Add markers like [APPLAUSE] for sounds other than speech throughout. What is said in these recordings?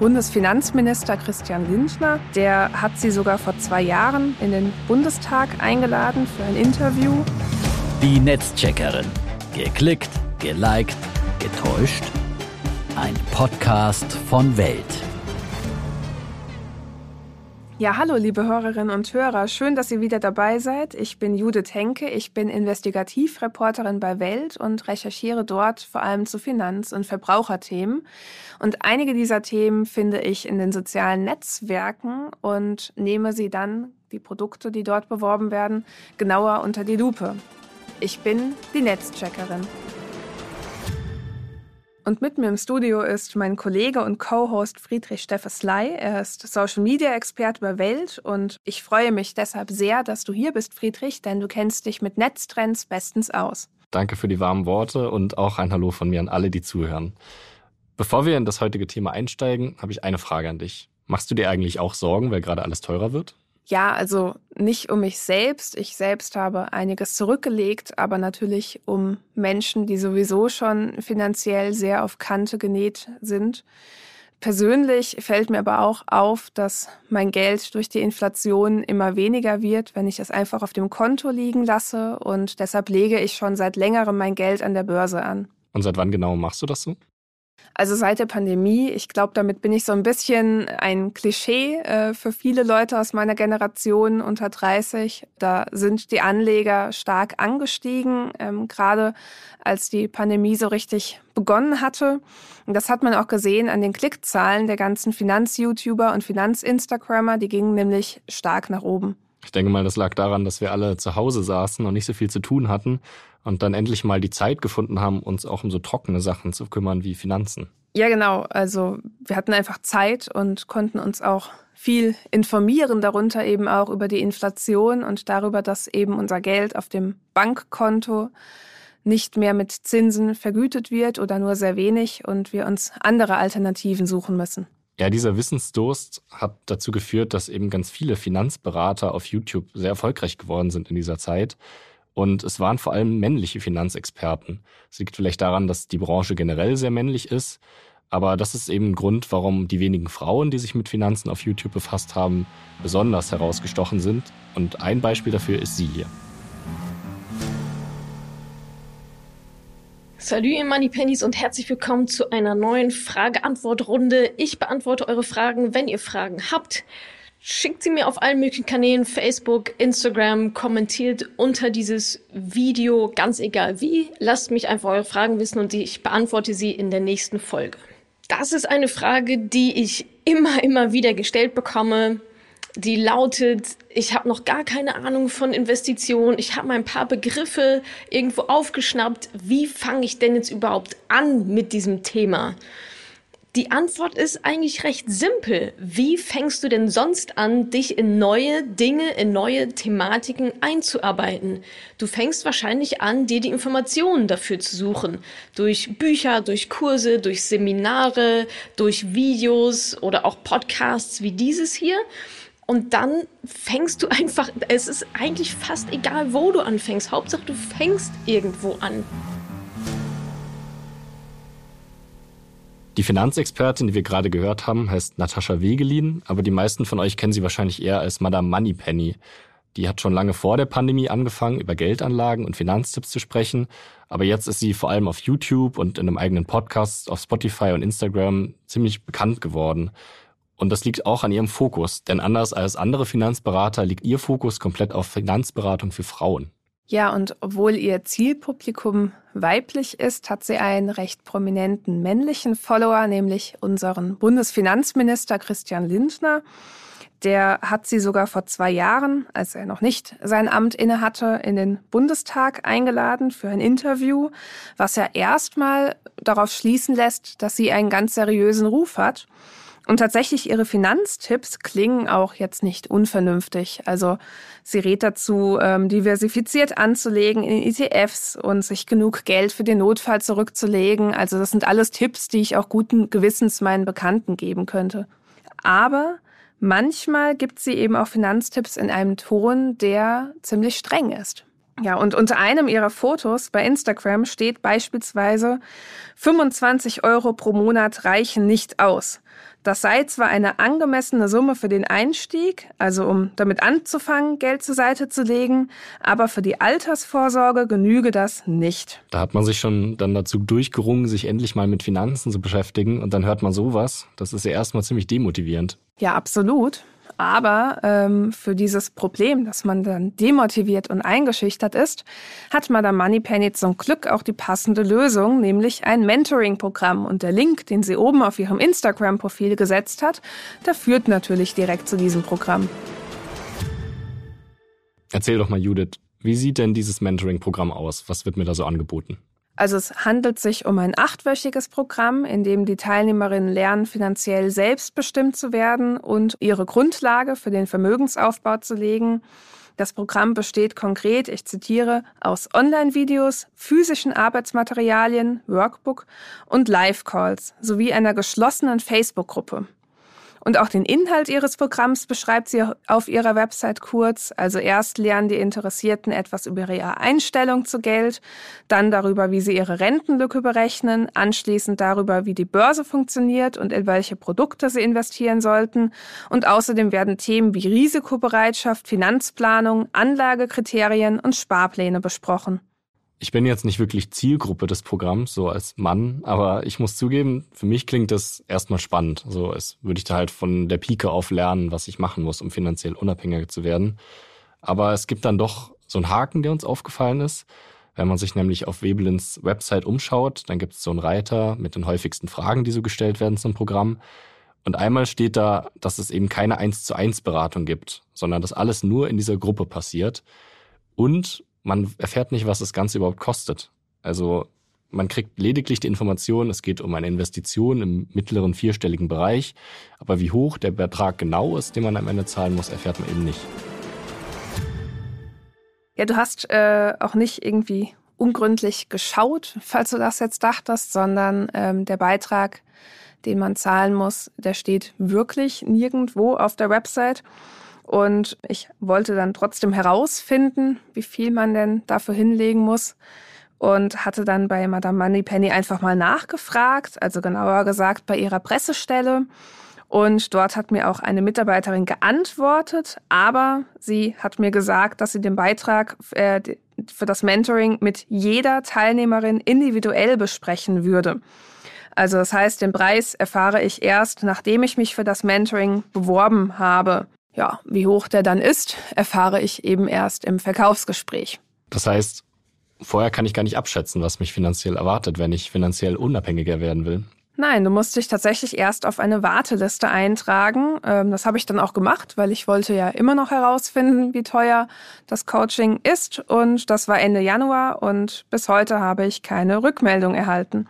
Bundesfinanzminister Christian Lindner. Der hat sie sogar vor zwei Jahren in den Bundestag eingeladen für ein Interview. Die Netzcheckerin. Geklickt, geliked, getäuscht. Ein Podcast von Welt. Ja, hallo liebe Hörerinnen und Hörer, schön, dass ihr wieder dabei seid. Ich bin Judith Henke, ich bin Investigativreporterin bei Welt und recherchiere dort vor allem zu Finanz- und Verbraucherthemen. Und einige dieser Themen finde ich in den sozialen Netzwerken und nehme sie dann, die Produkte, die dort beworben werden, genauer unter die Lupe. Ich bin die Netzcheckerin. Und mit mir im Studio ist mein Kollege und Co-Host Friedrich Steffesley. Er ist Social Media Experte bei Welt und ich freue mich deshalb sehr, dass du hier bist, Friedrich, denn du kennst dich mit Netztrends bestens aus. Danke für die warmen Worte und auch ein Hallo von mir an alle, die zuhören. Bevor wir in das heutige Thema einsteigen, habe ich eine Frage an dich. Machst du dir eigentlich auch Sorgen, weil gerade alles teurer wird? Ja, also nicht um mich selbst. Ich selbst habe einiges zurückgelegt, aber natürlich um Menschen, die sowieso schon finanziell sehr auf Kante genäht sind. Persönlich fällt mir aber auch auf, dass mein Geld durch die Inflation immer weniger wird, wenn ich es einfach auf dem Konto liegen lasse und deshalb lege ich schon seit längerem mein Geld an der Börse an. Und seit wann genau machst du das so? Also seit der Pandemie, ich glaube, damit bin ich so ein bisschen ein Klischee äh, für viele Leute aus meiner Generation unter 30. Da sind die Anleger stark angestiegen, ähm, gerade als die Pandemie so richtig begonnen hatte. Und das hat man auch gesehen an den Klickzahlen der ganzen Finanz-YouTuber und Finanz-Instagrammer. Die gingen nämlich stark nach oben. Ich denke mal, das lag daran, dass wir alle zu Hause saßen und nicht so viel zu tun hatten und dann endlich mal die Zeit gefunden haben, uns auch um so trockene Sachen zu kümmern wie Finanzen. Ja, genau. Also wir hatten einfach Zeit und konnten uns auch viel informieren, darunter eben auch über die Inflation und darüber, dass eben unser Geld auf dem Bankkonto nicht mehr mit Zinsen vergütet wird oder nur sehr wenig und wir uns andere Alternativen suchen müssen. Ja, dieser Wissensdurst hat dazu geführt, dass eben ganz viele Finanzberater auf YouTube sehr erfolgreich geworden sind in dieser Zeit. Und es waren vor allem männliche Finanzexperten. Es liegt vielleicht daran, dass die Branche generell sehr männlich ist. Aber das ist eben ein Grund, warum die wenigen Frauen, die sich mit Finanzen auf YouTube befasst haben, besonders herausgestochen sind. Und ein Beispiel dafür ist sie hier. Salut ihr Moneypennies und herzlich willkommen zu einer neuen Frage-Antwort-Runde. Ich beantworte eure Fragen, wenn ihr Fragen habt. Schickt sie mir auf allen möglichen Kanälen, Facebook, Instagram, kommentiert unter dieses Video, ganz egal wie. Lasst mich einfach eure Fragen wissen und ich beantworte sie in der nächsten Folge. Das ist eine Frage, die ich immer, immer wieder gestellt bekomme. Die lautet, ich habe noch gar keine Ahnung von Investitionen, ich habe mal ein paar Begriffe irgendwo aufgeschnappt. Wie fange ich denn jetzt überhaupt an mit diesem Thema? Die Antwort ist eigentlich recht simpel. Wie fängst du denn sonst an, dich in neue Dinge, in neue Thematiken einzuarbeiten? Du fängst wahrscheinlich an, dir die Informationen dafür zu suchen. Durch Bücher, durch Kurse, durch Seminare, durch Videos oder auch Podcasts wie dieses hier. Und dann fängst du einfach, es ist eigentlich fast egal, wo du anfängst. Hauptsache, du fängst irgendwo an. Die Finanzexpertin, die wir gerade gehört haben, heißt Natascha Wegelin, aber die meisten von euch kennen sie wahrscheinlich eher als Madame Moneypenny. Die hat schon lange vor der Pandemie angefangen, über Geldanlagen und Finanztipps zu sprechen, aber jetzt ist sie vor allem auf YouTube und in einem eigenen Podcast auf Spotify und Instagram ziemlich bekannt geworden. Und das liegt auch an ihrem Fokus, denn anders als andere Finanzberater liegt ihr Fokus komplett auf Finanzberatung für Frauen. Ja, und obwohl ihr Zielpublikum weiblich ist, hat sie einen recht prominenten männlichen Follower, nämlich unseren Bundesfinanzminister Christian Lindner. Der hat sie sogar vor zwei Jahren, als er noch nicht sein Amt innehatte, in den Bundestag eingeladen für ein Interview, was ja erstmal darauf schließen lässt, dass sie einen ganz seriösen Ruf hat. Und tatsächlich ihre Finanztipps klingen auch jetzt nicht unvernünftig. Also sie rät dazu, ähm, diversifiziert anzulegen in ETFs und sich genug Geld für den Notfall zurückzulegen. Also das sind alles Tipps, die ich auch guten Gewissens meinen Bekannten geben könnte. Aber manchmal gibt sie eben auch Finanztipps in einem Ton, der ziemlich streng ist. Ja, und unter einem ihrer Fotos bei Instagram steht beispielsweise 25 Euro pro Monat reichen nicht aus. Das sei zwar eine angemessene Summe für den Einstieg, also um damit anzufangen, Geld zur Seite zu legen, aber für die Altersvorsorge genüge das nicht. Da hat man sich schon dann dazu durchgerungen, sich endlich mal mit Finanzen zu beschäftigen und dann hört man sowas. Das ist ja erstmal ziemlich demotivierend. Ja, absolut. Aber ähm, für dieses Problem, dass man dann demotiviert und eingeschüchtert ist, hat Madame Moneypenny zum Glück auch die passende Lösung, nämlich ein Mentoring-Programm. Und der Link, den sie oben auf ihrem Instagram-Profil gesetzt hat, der führt natürlich direkt zu diesem Programm. Erzähl doch mal, Judith, wie sieht denn dieses Mentoring-Programm aus? Was wird mir da so angeboten? Also es handelt sich um ein achtwöchiges Programm, in dem die Teilnehmerinnen lernen, finanziell selbstbestimmt zu werden und ihre Grundlage für den Vermögensaufbau zu legen. Das Programm besteht konkret, ich zitiere, aus Online-Videos, physischen Arbeitsmaterialien, Workbook und Live-Calls sowie einer geschlossenen Facebook-Gruppe. Und auch den Inhalt ihres Programms beschreibt sie auf ihrer Website kurz. Also erst lernen die Interessierten etwas über ihre Einstellung zu Geld, dann darüber, wie sie ihre Rentenlücke berechnen, anschließend darüber, wie die Börse funktioniert und in welche Produkte sie investieren sollten. Und außerdem werden Themen wie Risikobereitschaft, Finanzplanung, Anlagekriterien und Sparpläne besprochen. Ich bin jetzt nicht wirklich Zielgruppe des Programms, so als Mann, aber ich muss zugeben, für mich klingt das erstmal spannend. So als würde ich da halt von der Pike auf lernen, was ich machen muss, um finanziell unabhängiger zu werden. Aber es gibt dann doch so einen Haken, der uns aufgefallen ist. Wenn man sich nämlich auf Webelins Website umschaut, dann gibt es so einen Reiter mit den häufigsten Fragen, die so gestellt werden zum Programm. Und einmal steht da, dass es eben keine 1 zu 1 Beratung gibt, sondern dass alles nur in dieser Gruppe passiert. Und man erfährt nicht, was das Ganze überhaupt kostet. Also man kriegt lediglich die Information, es geht um eine Investition im mittleren vierstelligen Bereich, aber wie hoch der Betrag genau ist, den man am Ende zahlen muss, erfährt man eben nicht. Ja, du hast äh, auch nicht irgendwie ungründlich geschaut, falls du das jetzt dachtest, sondern ähm, der Beitrag, den man zahlen muss, der steht wirklich nirgendwo auf der Website. Und ich wollte dann trotzdem herausfinden, wie viel man denn dafür hinlegen muss. Und hatte dann bei Madame Moneypenny einfach mal nachgefragt, also genauer gesagt bei ihrer Pressestelle. Und dort hat mir auch eine Mitarbeiterin geantwortet, aber sie hat mir gesagt, dass sie den Beitrag äh, für das Mentoring mit jeder Teilnehmerin individuell besprechen würde. Also das heißt, den Preis erfahre ich erst, nachdem ich mich für das Mentoring beworben habe. Ja, wie hoch der dann ist, erfahre ich eben erst im Verkaufsgespräch. Das heißt, vorher kann ich gar nicht abschätzen, was mich finanziell erwartet, wenn ich finanziell unabhängiger werden will. Nein, du musst dich tatsächlich erst auf eine Warteliste eintragen. Ähm, das habe ich dann auch gemacht, weil ich wollte ja immer noch herausfinden, wie teuer das Coaching ist. Und das war Ende Januar und bis heute habe ich keine Rückmeldung erhalten.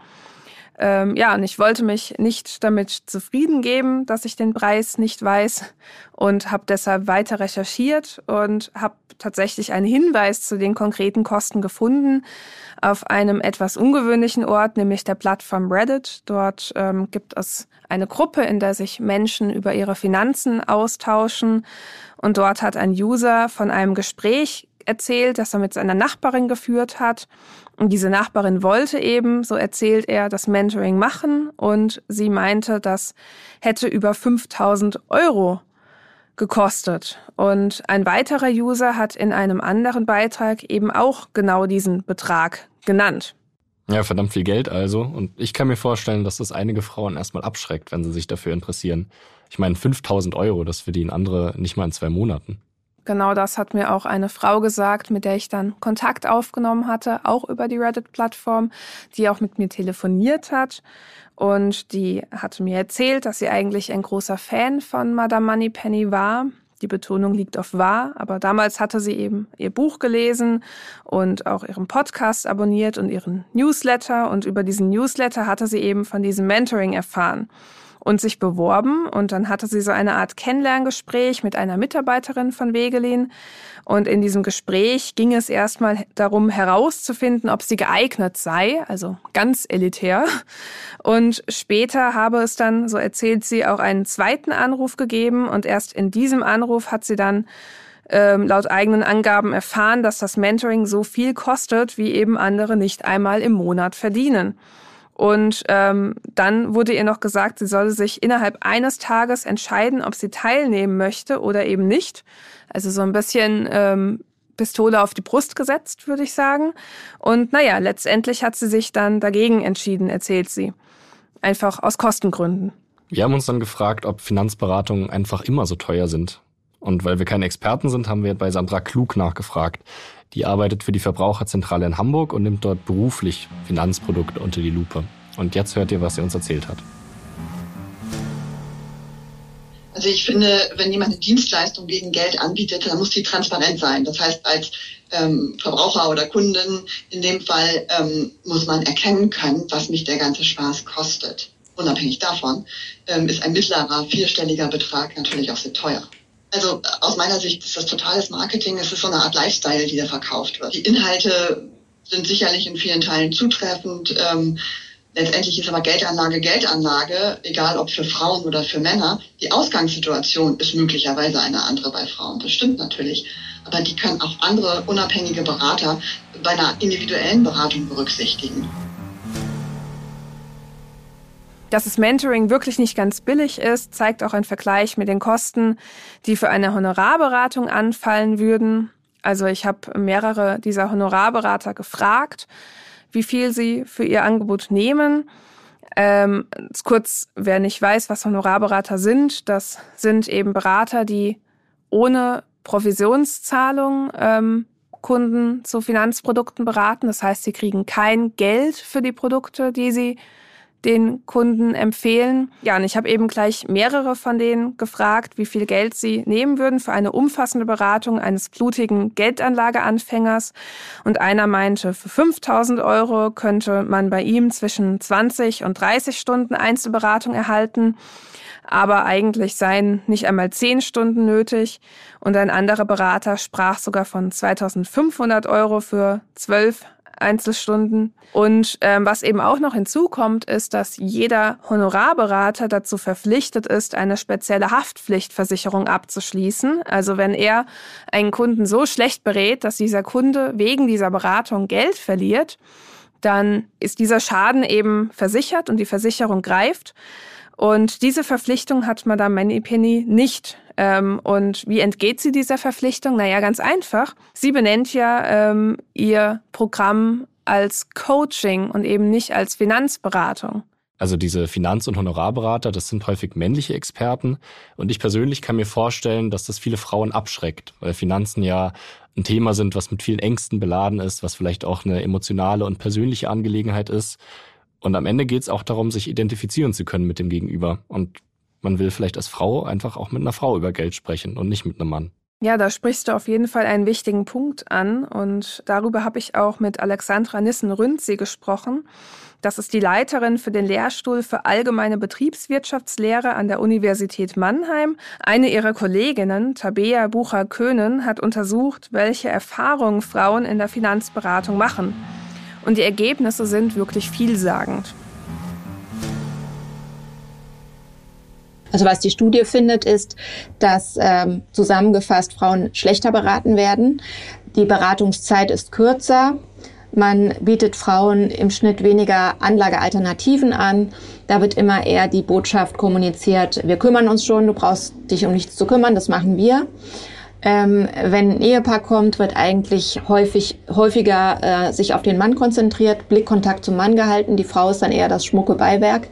Ähm, ja, und ich wollte mich nicht damit zufrieden geben, dass ich den Preis nicht weiß und habe deshalb weiter recherchiert und habe tatsächlich einen Hinweis zu den konkreten Kosten gefunden auf einem etwas ungewöhnlichen Ort, nämlich der Plattform Reddit. Dort ähm, gibt es eine Gruppe, in der sich Menschen über ihre Finanzen austauschen. Und dort hat ein User von einem Gespräch erzählt, das er mit seiner Nachbarin geführt hat. Und diese Nachbarin wollte eben, so erzählt er, das Mentoring machen und sie meinte, das hätte über 5000 Euro gekostet. Und ein weiterer User hat in einem anderen Beitrag eben auch genau diesen Betrag genannt. Ja, verdammt viel Geld also. Und ich kann mir vorstellen, dass das einige Frauen erstmal abschreckt, wenn sie sich dafür interessieren. Ich meine, 5000 Euro, das verdienen andere nicht mal in zwei Monaten. Genau das hat mir auch eine Frau gesagt, mit der ich dann Kontakt aufgenommen hatte, auch über die Reddit-Plattform, die auch mit mir telefoniert hat. Und die hatte mir erzählt, dass sie eigentlich ein großer Fan von Madame Moneypenny war. Die Betonung liegt auf wahr, aber damals hatte sie eben ihr Buch gelesen und auch ihren Podcast abonniert und ihren Newsletter. Und über diesen Newsletter hatte sie eben von diesem Mentoring erfahren und sich beworben. Und dann hatte sie so eine Art Kennenlerngespräch mit einer Mitarbeiterin von Wegelin. Und in diesem Gespräch ging es erstmal darum herauszufinden, ob sie geeignet sei, also ganz elitär. Und später habe es dann, so erzählt sie, auch einen zweiten Anruf gegeben. Und erst in diesem Anruf hat sie dann ähm, laut eigenen Angaben erfahren, dass das Mentoring so viel kostet, wie eben andere nicht einmal im Monat verdienen. Und ähm, dann wurde ihr noch gesagt, sie solle sich innerhalb eines Tages entscheiden, ob sie teilnehmen möchte oder eben nicht. Also so ein bisschen ähm, Pistole auf die Brust gesetzt, würde ich sagen. Und naja, letztendlich hat sie sich dann dagegen entschieden, erzählt sie. Einfach aus Kostengründen. Wir haben uns dann gefragt, ob Finanzberatungen einfach immer so teuer sind. Und weil wir keine Experten sind, haben wir bei Sandra Klug nachgefragt. Die arbeitet für die Verbraucherzentrale in Hamburg und nimmt dort beruflich Finanzprodukte unter die Lupe. Und jetzt hört ihr, was sie uns erzählt hat. Also ich finde, wenn jemand eine Dienstleistung gegen Geld anbietet, dann muss die transparent sein. Das heißt, als ähm, Verbraucher oder Kunden in dem Fall ähm, muss man erkennen können, was mich der ganze Spaß kostet. Unabhängig davon ähm, ist ein mittlerer vierstelliger Betrag natürlich auch sehr teuer. Also aus meiner Sicht ist das totales Marketing. Es ist so eine Art Lifestyle, die da verkauft wird. Die Inhalte sind sicherlich in vielen Teilen zutreffend. Ähm, letztendlich ist aber Geldanlage Geldanlage, egal ob für Frauen oder für Männer. Die Ausgangssituation ist möglicherweise eine andere bei Frauen. Das stimmt natürlich. Aber die können auch andere unabhängige Berater bei einer individuellen Beratung berücksichtigen. Dass das Mentoring wirklich nicht ganz billig ist, zeigt auch ein Vergleich mit den Kosten, die für eine Honorarberatung anfallen würden. Also ich habe mehrere dieser Honorarberater gefragt, wie viel sie für ihr Angebot nehmen. Ähm, kurz, wer nicht weiß, was Honorarberater sind, das sind eben Berater, die ohne Provisionszahlung ähm, Kunden zu Finanzprodukten beraten. Das heißt, sie kriegen kein Geld für die Produkte, die sie den Kunden empfehlen. Ja, und ich habe eben gleich mehrere von denen gefragt, wie viel Geld sie nehmen würden für eine umfassende Beratung eines blutigen Geldanlageanfängers. Und einer meinte, für 5000 Euro könnte man bei ihm zwischen 20 und 30 Stunden Einzelberatung erhalten. Aber eigentlich seien nicht einmal 10 Stunden nötig. Und ein anderer Berater sprach sogar von 2500 Euro für 12 Einzelstunden. Und ähm, was eben auch noch hinzukommt, ist, dass jeder Honorarberater dazu verpflichtet ist, eine spezielle Haftpflichtversicherung abzuschließen. Also wenn er einen Kunden so schlecht berät, dass dieser Kunde wegen dieser Beratung Geld verliert, dann ist dieser Schaden eben versichert und die Versicherung greift. Und diese Verpflichtung hat Madame Moneypenny nicht. Ähm, und wie entgeht sie dieser Verpflichtung? Naja, ganz einfach. Sie benennt ja ähm, ihr Programm als Coaching und eben nicht als Finanzberatung. Also diese Finanz- und Honorarberater, das sind häufig männliche Experten. Und ich persönlich kann mir vorstellen, dass das viele Frauen abschreckt, weil Finanzen ja ein Thema sind, was mit vielen Ängsten beladen ist, was vielleicht auch eine emotionale und persönliche Angelegenheit ist. Und am Ende geht es auch darum, sich identifizieren zu können mit dem Gegenüber. Und man will vielleicht als Frau einfach auch mit einer Frau über Geld sprechen und nicht mit einem Mann. Ja, da sprichst du auf jeden Fall einen wichtigen Punkt an. Und darüber habe ich auch mit Alexandra Nissen-Rünzi gesprochen. Das ist die Leiterin für den Lehrstuhl für allgemeine Betriebswirtschaftslehre an der Universität Mannheim. Eine ihrer Kolleginnen, Tabea Bucher-Köhnen, hat untersucht, welche Erfahrungen Frauen in der Finanzberatung machen. Und die Ergebnisse sind wirklich vielsagend. Also was die Studie findet, ist, dass ähm, zusammengefasst Frauen schlechter beraten werden. Die Beratungszeit ist kürzer. Man bietet Frauen im Schnitt weniger Anlagealternativen an. Da wird immer eher die Botschaft kommuniziert, wir kümmern uns schon, du brauchst dich um nichts zu kümmern, das machen wir. Ähm, wenn ein Ehepaar kommt, wird eigentlich häufig, häufiger äh, sich auf den Mann konzentriert, Blickkontakt zum Mann gehalten. Die Frau ist dann eher das schmucke Beiwerk.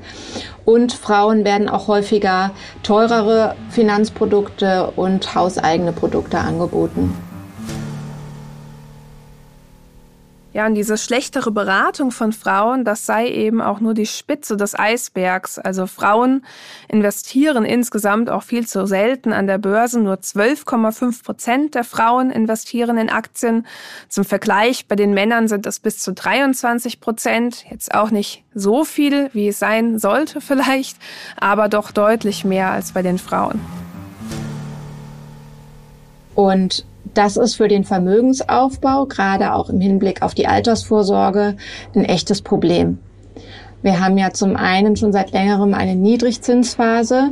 Und Frauen werden auch häufiger teurere Finanzprodukte und hauseigene Produkte angeboten. Ja, und diese schlechtere Beratung von Frauen, das sei eben auch nur die Spitze des Eisbergs. Also Frauen investieren insgesamt auch viel zu selten an der Börse. Nur 12,5 Prozent der Frauen investieren in Aktien. Zum Vergleich, bei den Männern sind es bis zu 23 Prozent. Jetzt auch nicht so viel, wie es sein sollte [LAUGHS] vielleicht, aber doch deutlich mehr als bei den Frauen. Und das ist für den Vermögensaufbau, gerade auch im Hinblick auf die Altersvorsorge, ein echtes Problem. Wir haben ja zum einen schon seit längerem eine Niedrigzinsphase,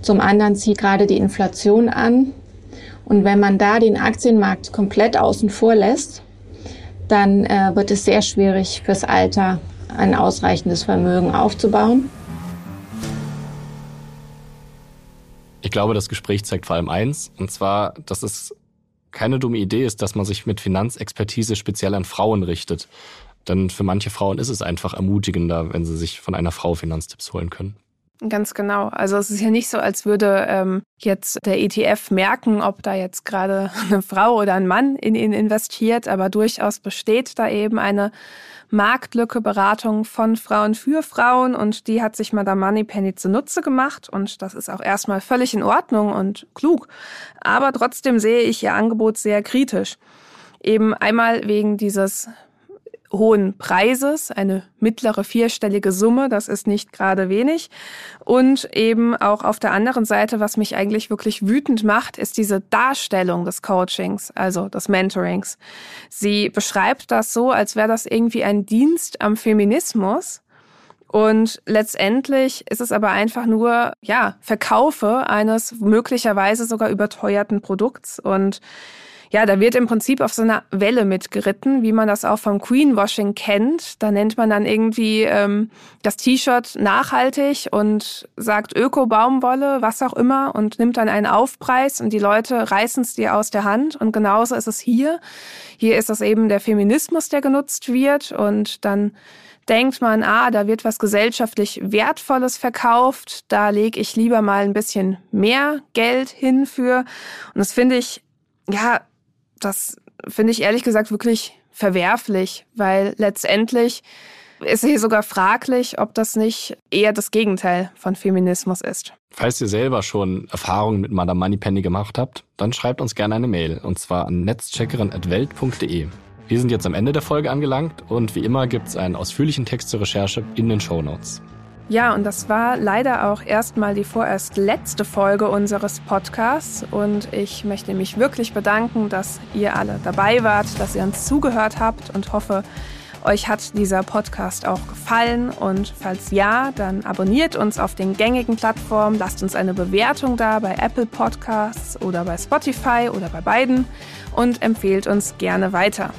zum anderen zieht gerade die Inflation an. Und wenn man da den Aktienmarkt komplett außen vor lässt, dann äh, wird es sehr schwierig fürs Alter ein ausreichendes Vermögen aufzubauen. Ich glaube, das Gespräch zeigt vor allem eins, und zwar, dass es keine dumme Idee ist, dass man sich mit Finanzexpertise speziell an Frauen richtet. Denn für manche Frauen ist es einfach ermutigender, wenn sie sich von einer Frau Finanztipps holen können. Ganz genau. Also es ist ja nicht so, als würde ähm, jetzt der ETF merken, ob da jetzt gerade [LAUGHS] eine Frau oder ein Mann in ihn investiert, aber durchaus besteht da eben eine Marktlücke Beratung von Frauen für Frauen und die hat sich Madame Moneypenny zunutze gemacht und das ist auch erstmal völlig in Ordnung und klug. Aber trotzdem sehe ich ihr Angebot sehr kritisch. Eben einmal wegen dieses hohen Preises, eine mittlere vierstellige Summe, das ist nicht gerade wenig. Und eben auch auf der anderen Seite, was mich eigentlich wirklich wütend macht, ist diese Darstellung des Coachings, also des Mentorings. Sie beschreibt das so, als wäre das irgendwie ein Dienst am Feminismus. Und letztendlich ist es aber einfach nur, ja, Verkaufe eines möglicherweise sogar überteuerten Produkts. Und ja, da wird im Prinzip auf so einer Welle mitgeritten, wie man das auch vom Greenwashing kennt. Da nennt man dann irgendwie ähm, das T-Shirt nachhaltig und sagt Öko-Baumwolle, was auch immer, und nimmt dann einen Aufpreis und die Leute reißen es dir aus der Hand. Und genauso ist es hier. Hier ist es eben der Feminismus, der genutzt wird und dann denkt man, ah, da wird was gesellschaftlich Wertvolles verkauft, da lege ich lieber mal ein bisschen mehr Geld hin für. Und das finde ich, ja, das finde ich ehrlich gesagt wirklich verwerflich, weil letztendlich ist hier sogar fraglich, ob das nicht eher das Gegenteil von Feminismus ist. Falls ihr selber schon Erfahrungen mit Madame Moneypenny gemacht habt, dann schreibt uns gerne eine Mail und zwar an netzcheckerin.welt.de. Wir sind jetzt am Ende der Folge angelangt und wie immer gibt es einen ausführlichen Text zur Recherche in den Show Notes. Ja, und das war leider auch erstmal die vorerst letzte Folge unseres Podcasts. Und ich möchte mich wirklich bedanken, dass ihr alle dabei wart, dass ihr uns zugehört habt und hoffe, euch hat dieser Podcast auch gefallen und falls ja, dann abonniert uns auf den gängigen Plattformen, lasst uns eine Bewertung da bei Apple Podcasts oder bei Spotify oder bei beiden und empfehlt uns gerne weiter.